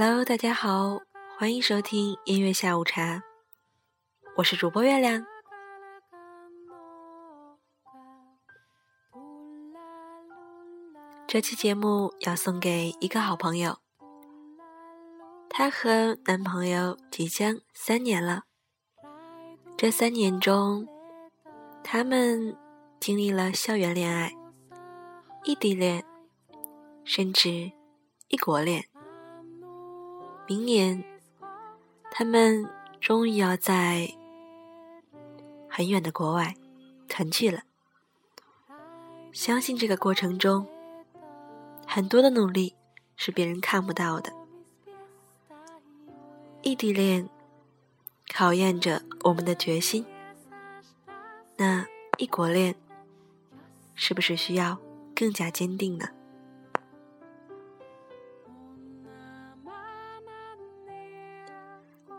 Hello，大家好，欢迎收听音乐下午茶，我是主播月亮。这期节目要送给一个好朋友，她和男朋友即将三年了。这三年中，他们经历了校园恋爱、异地恋，甚至异国恋。明年，他们终于要在很远的国外团聚了。相信这个过程中。很多的努力是别人看不到的。异地恋考验着我们的决心，那异国恋是不是需要更加坚定呢？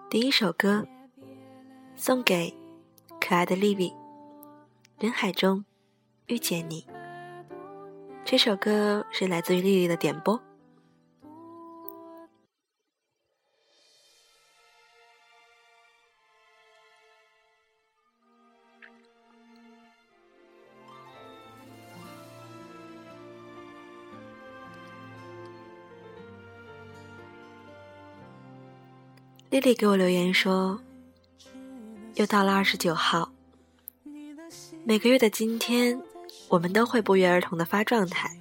第一首歌送给可爱的丽丽，《人海中遇见你》。这首歌是来自于丽丽的点播。丽丽给我留言说：“又到了二十九号，每个月的今天。”我们都会不约而同的发状态，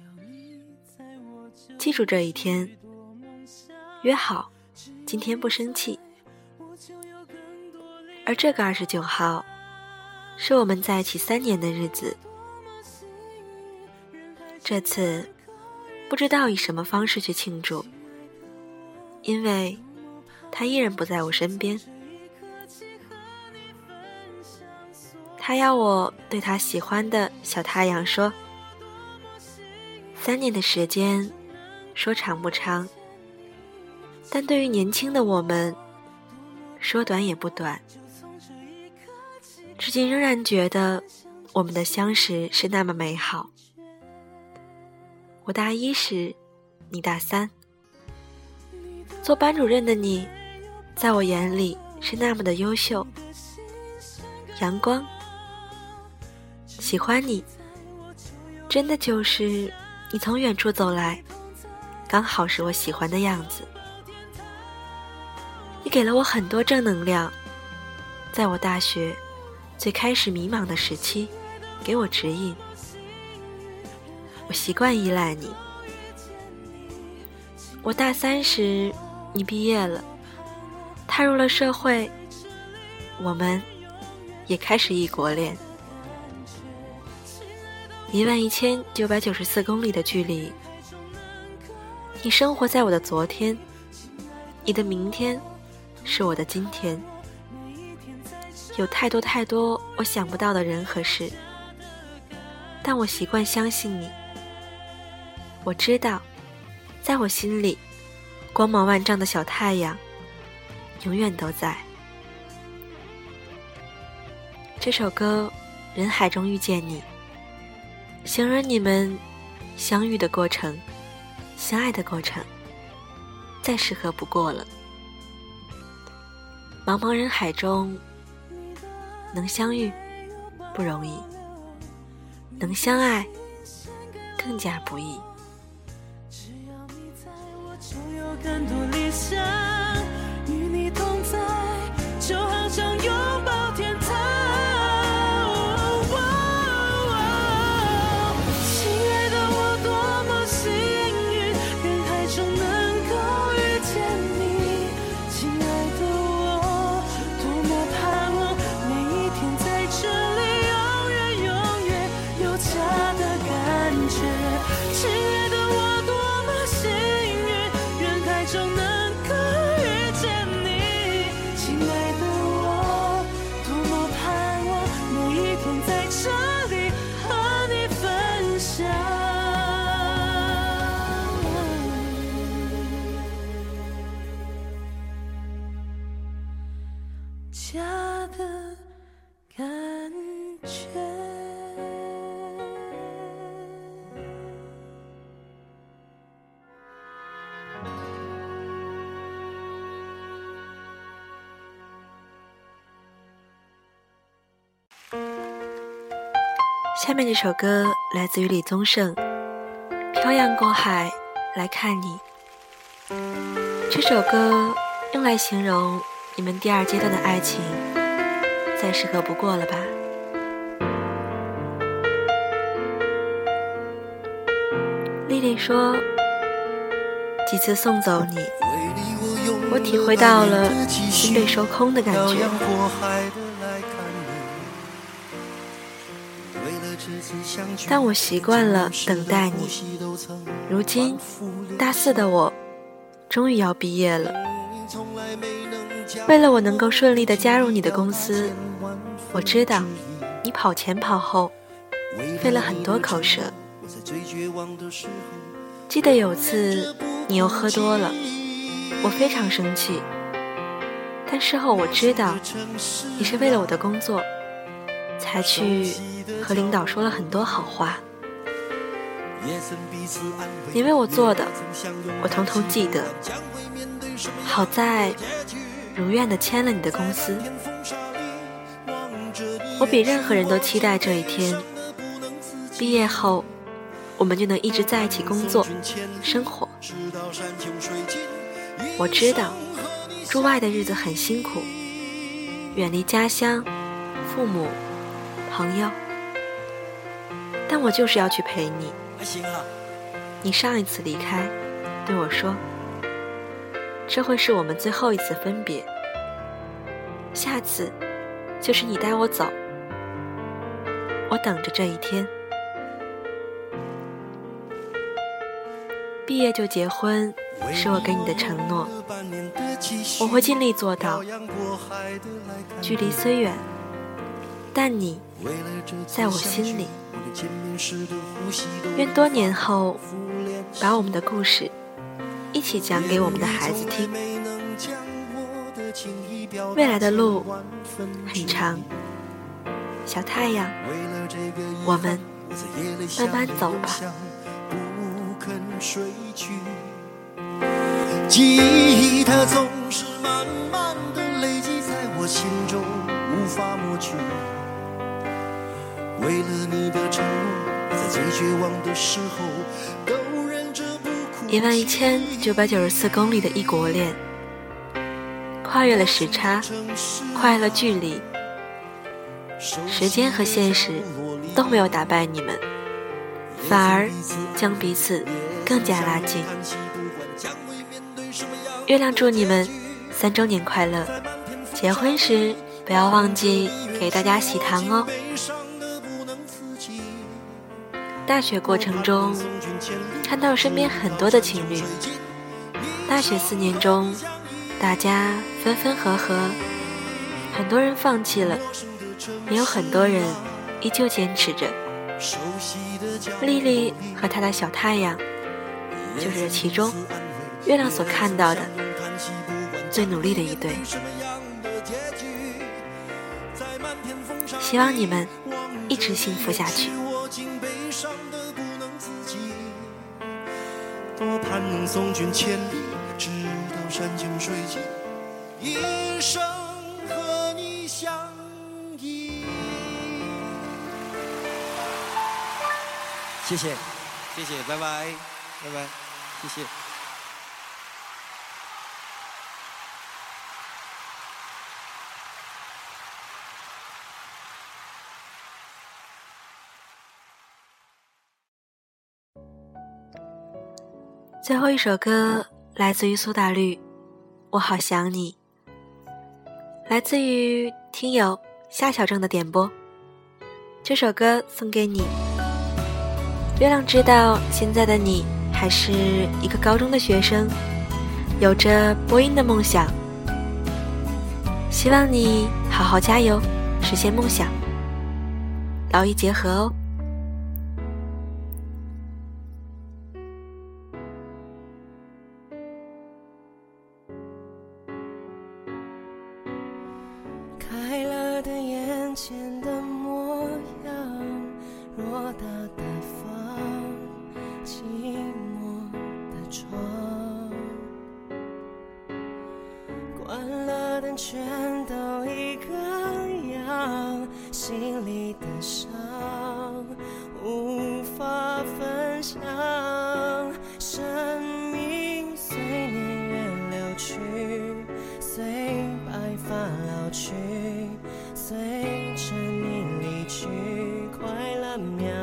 记住这一天，约好今天不生气。而这个二十九号，是我们在一起三年的日子。这次不知道以什么方式去庆祝，因为他依然不在我身边。他要我对他喜欢的小太阳说：“三年的时间，说长不长，但对于年轻的我们，说短也不短。至今仍然觉得我们的相识是那么美好。我大一时，你大三，做班主任的你，在我眼里是那么的优秀，阳光。”喜欢你，真的就是你从远处走来，刚好是我喜欢的样子。你给了我很多正能量，在我大学最开始迷茫的时期，给我指引。我习惯依赖你。我大三时，你毕业了，踏入了社会，我们也开始异国恋。一万一千九百九十四公里的距离，你生活在我的昨天，你的明天是我的今天。有太多太多我想不到的人和事，但我习惯相信你。我知道，在我心里，光芒万丈的小太阳永远都在。这首歌《人海中遇见你》。形容你们相遇的过程，相爱的过程，再适合不过了。茫茫人海中，能相遇不容易，能相爱更加不易。只要你在我就有更多理想家的感觉下面这首歌来自于李宗盛漂洋过海来看你。这首歌用来形容你们第二阶段的爱情，再适合不过了吧？丽丽说：“几次送走你，我体会到了心被收空的感觉。但我习惯了等待你。如今，大四的我终于要毕业了。为了我能够顺利的加入你的公司，我知道你跑前跑后，费了很多口舌。”记得有次你又喝多了，我非常生气。但事后我知道，你是为了我的工作，才去和领导说了很多好话。你为我做的，我统统记得。好在如愿的签了你的公司，我比任何人都期待这一天。毕业后。我们就能一直在一起工作、生活。我知道，驻外的日子很辛苦，远离家乡、父母、朋友，但我就是要去陪你。你上一次离开，对我说：“这会是我们最后一次分别，下次就是你带我走。”我等着这一天。毕业就结婚，是我给你的承诺，我会尽力做到。距离虽远，但你在我心里。愿多年后，把我们的故事一起讲给我们的孩子听。未来的路很长，小太阳，我们慢慢走吧。睡去。记忆它总是慢慢的累积在我心中，无法抹去。为了你的承诺，在最绝望的时候都。一万一千九百九十四公里的异国恋，跨越了时差，跨越了距离，时间和现实都没有打败你们，反而将彼此。更加拉近。月亮祝你们三周年快乐！结婚时不要忘记给大家喜糖哦。大学过程中，看到身边很多的情侣。大学四年中，大家分分合合，很多人放弃了，也有很多人依旧坚持着。丽丽和她的小太阳。就是其中，月亮所看到的最努力的一对。希望你们一直幸福下去。多盼能送君千里，直到山穷水尽，一生和你相依。谢谢，谢谢，拜拜，拜拜。谢谢。最后一首歌来自于苏打绿，《我好想你》。来自于听友夏小正的点播，这首歌送给你。月亮知道现在的你。还是一个高中的学生，有着播音的梦想。希望你好好加油，实现梦想，劳逸结合哦。一面。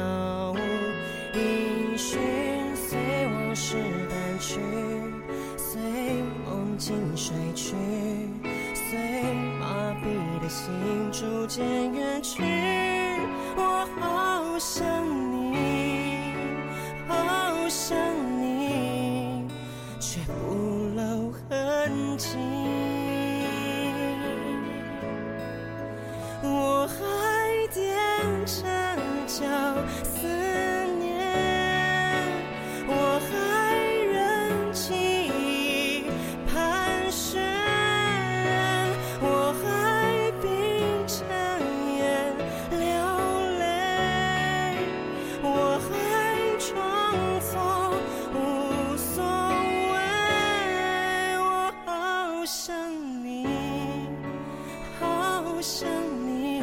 我想你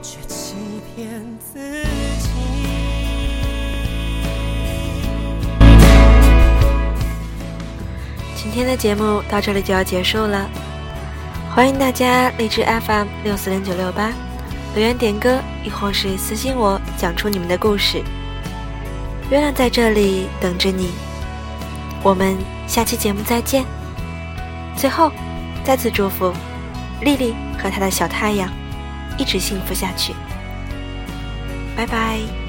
却欺骗自己今天的节目到这里就要结束了欢迎大家荔枝 fm 六四零九六八留言点歌亦或是私信我讲出你们的故事。月亮在这里等着你我们下期节目再见。最后再次祝福丽丽和她的小太阳一直幸福下去。拜拜。